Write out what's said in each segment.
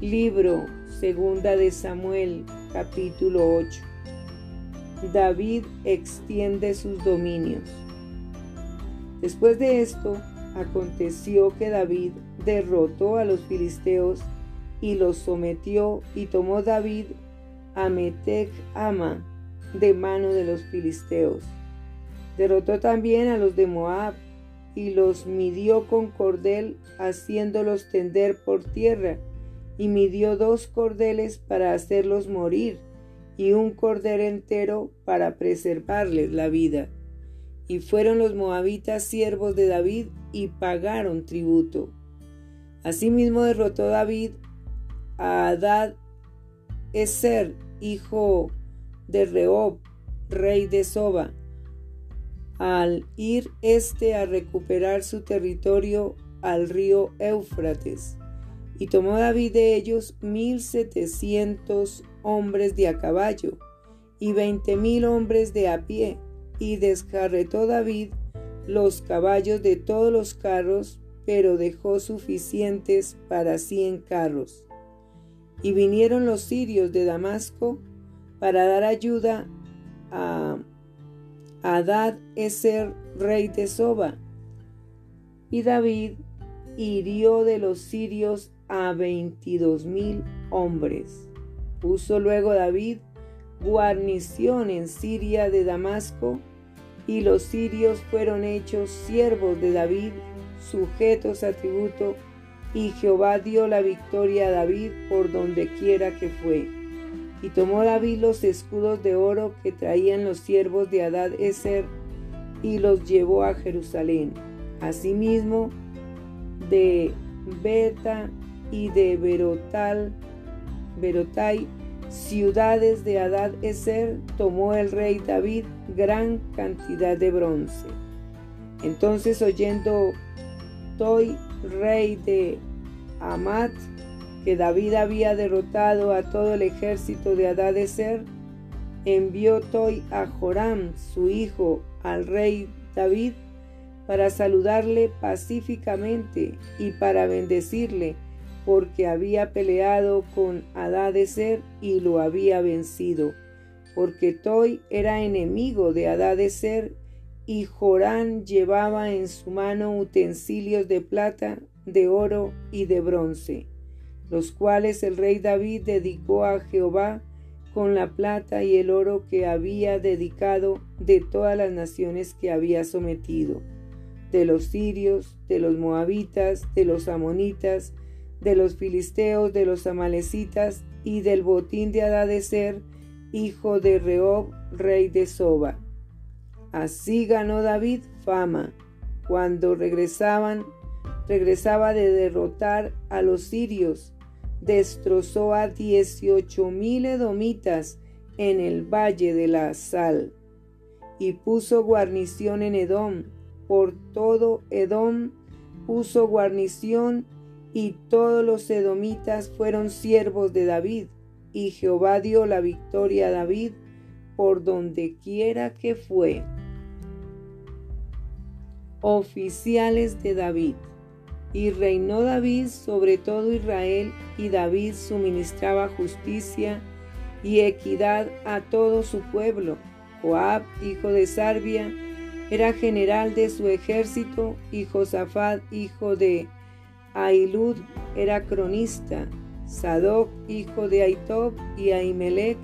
Libro Segunda de Samuel, capítulo 8. David extiende sus dominios. Después de esto, aconteció que David derrotó a los filisteos y los sometió y tomó David a Metec Ama de mano de los filisteos. Derrotó también a los de Moab y los midió con cordel haciéndolos tender por tierra y midió dos cordeles para hacerlos morir, y un cordel entero para preservarles la vida. Y fueron los moabitas siervos de David y pagaron tributo. Asimismo derrotó David a Adad Eser, hijo de Rehob, rey de Soba, al ir éste a recuperar su territorio al río Éufrates y tomó David de ellos mil setecientos hombres de a caballo y veinte mil hombres de a pie, y descarretó David los caballos de todos los carros, pero dejó suficientes para cien carros. Y vinieron los sirios de Damasco para dar ayuda a Adad Eser, rey de Soba. Y David hirió de los sirios a veintidós mil hombres. Puso luego David guarnición en Siria de Damasco, y los sirios fueron hechos siervos de David, sujetos a tributo, y Jehová dio la victoria a David por donde quiera que fue. Y tomó David los escudos de oro que traían los siervos de Adad Eser, y los llevó a Jerusalén. Asimismo, de Beta y de Berotal, Berotai, ciudades de Adad Eser, tomó el rey David gran cantidad de bronce. Entonces oyendo Toi, rey de Amat, que David había derrotado a todo el ejército de Adad Eser, envió Toi a Joram, su hijo, al rey David, para saludarle pacíficamente y para bendecirle porque había peleado con Adadeser y lo había vencido, porque Toy era enemigo de Adadeser y Jorán llevaba en su mano utensilios de plata, de oro y de bronce, los cuales el rey David dedicó a Jehová con la plata y el oro que había dedicado de todas las naciones que había sometido, de los sirios, de los moabitas, de los amonitas, de los filisteos, de los amalecitas y del botín de Adadeser, hijo de Rehob, rey de Soba. Así ganó David fama. Cuando regresaban, regresaba de derrotar a los sirios, destrozó a dieciocho mil edomitas en el valle de la Sal, y puso guarnición en Edom. Por todo Edom puso guarnición y todos los edomitas fueron siervos de David, y Jehová dio la victoria a David por donde quiera que fue. Oficiales de David. Y reinó David sobre todo Israel, y David suministraba justicia y equidad a todo su pueblo. Joab, hijo de Sarbia, era general de su ejército, y Josafat, hijo de Ailud era cronista, Sadoc, hijo de Aitob, y Ahimelech,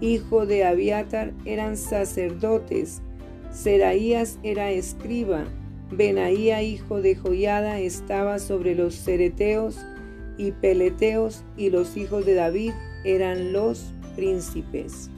hijo de Abiatar, eran sacerdotes, Seraías era escriba, Benaía, hijo de Joiada, estaba sobre los cereteos y peleteos, y los hijos de David eran los príncipes.